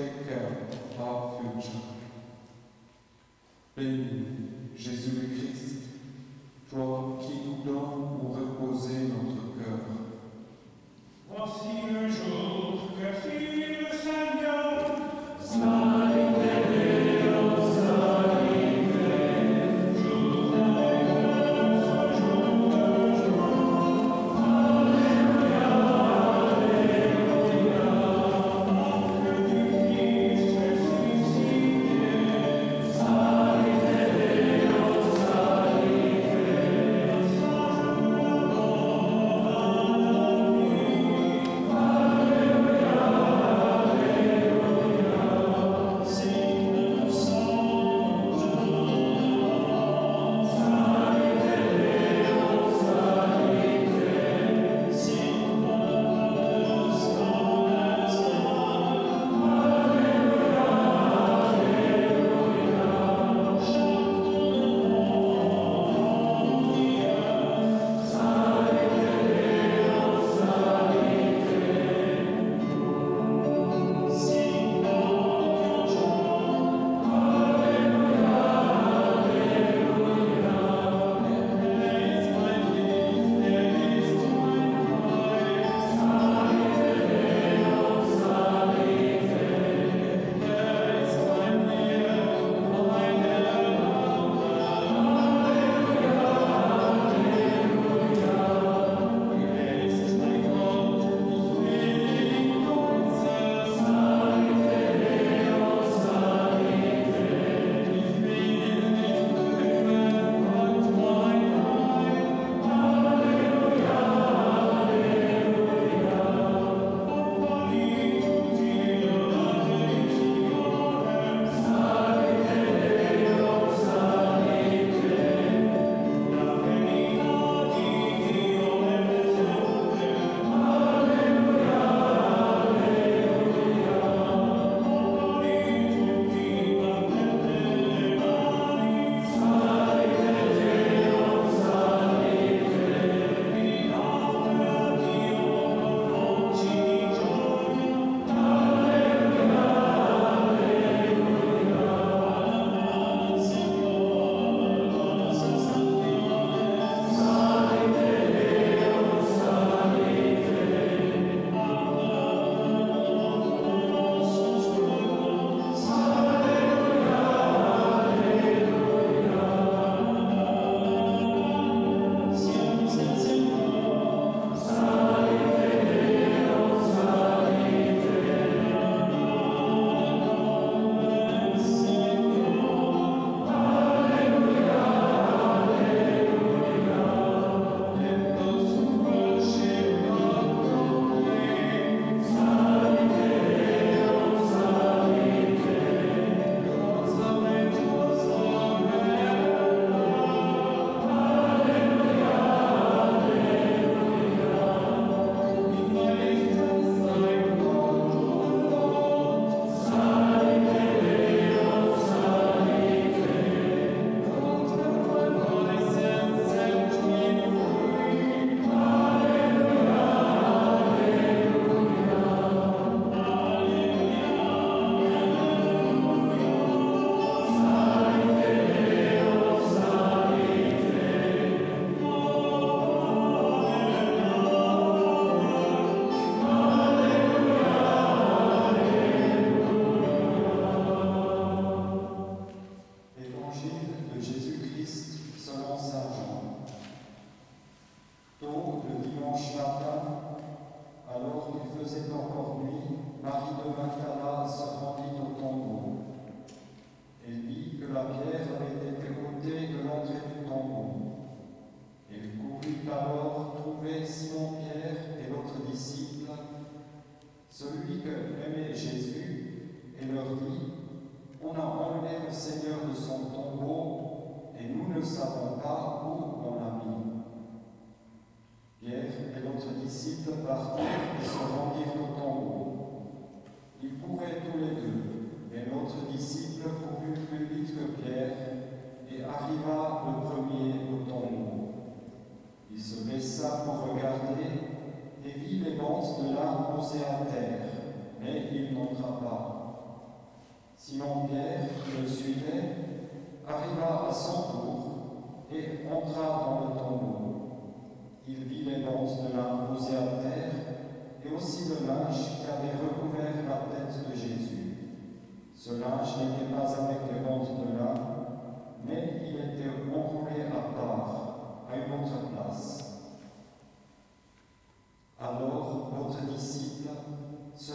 Take care of our future. Béni, Jésus le Christ,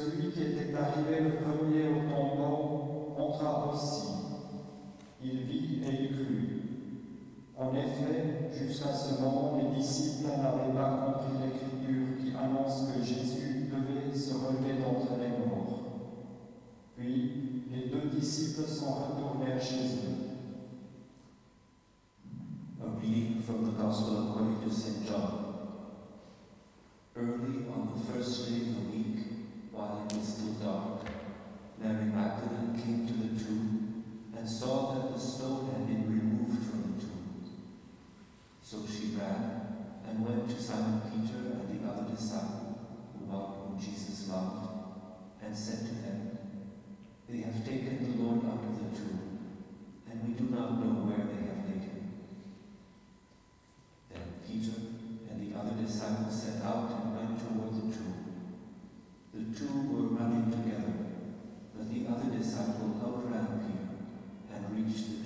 celui qui était arrivé le premier au tombeau, entra aussi. Il vit et il crut. En effet, jusqu'à ce moment, les disciples n'avaient pas compris l'écriture qui annonce que Jésus devait se relever d'entre les morts. Puis, les deux disciples sont retournés chez eux. A reading from the Gospel according to St. John. Early on the first day of the week, while it was still dark, Mary Magdalene came to the tomb and saw that the stone had been removed from the tomb. So she ran and went to Simon Peter and the other disciple, the one whom Jesus loved, and said to them, They have taken the Lord out of the tomb, and we do not know where they have laid him. Then Peter and the other disciple set out two were running together, but the other disciple outran Peter and reached the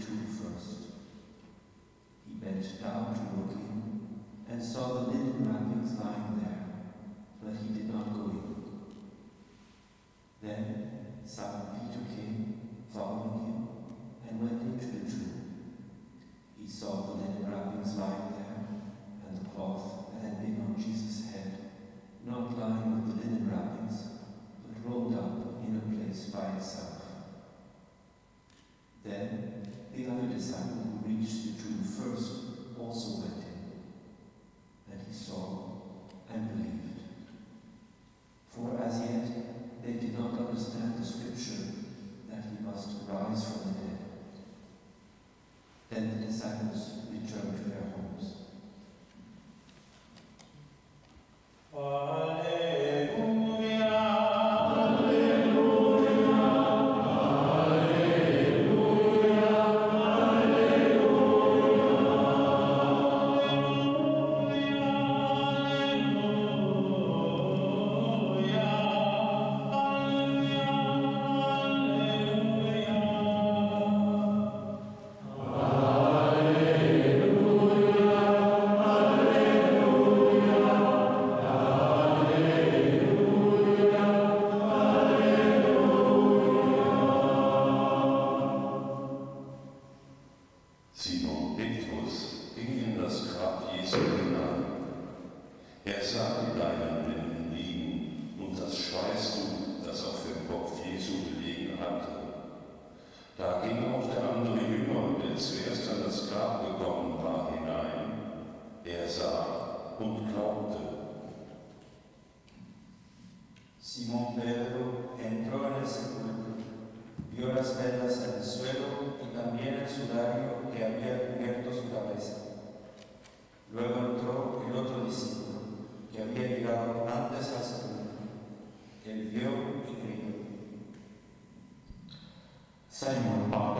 西门伯都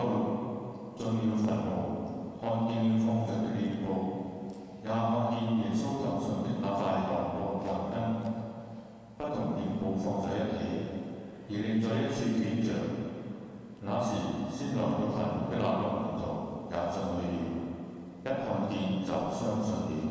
進了坟墓，看见了放着的殮布，也看见耶稣头上的那塊黃布環巾，不同殮布放在一起，而另在一處捲着。那时先来到墳墓的那個門徒也进去了，一看见就相信了。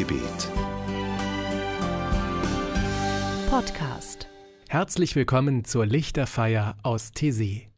Nachtgebet. Podcast. Herzlich willkommen zur Lichterfeier aus Tessé.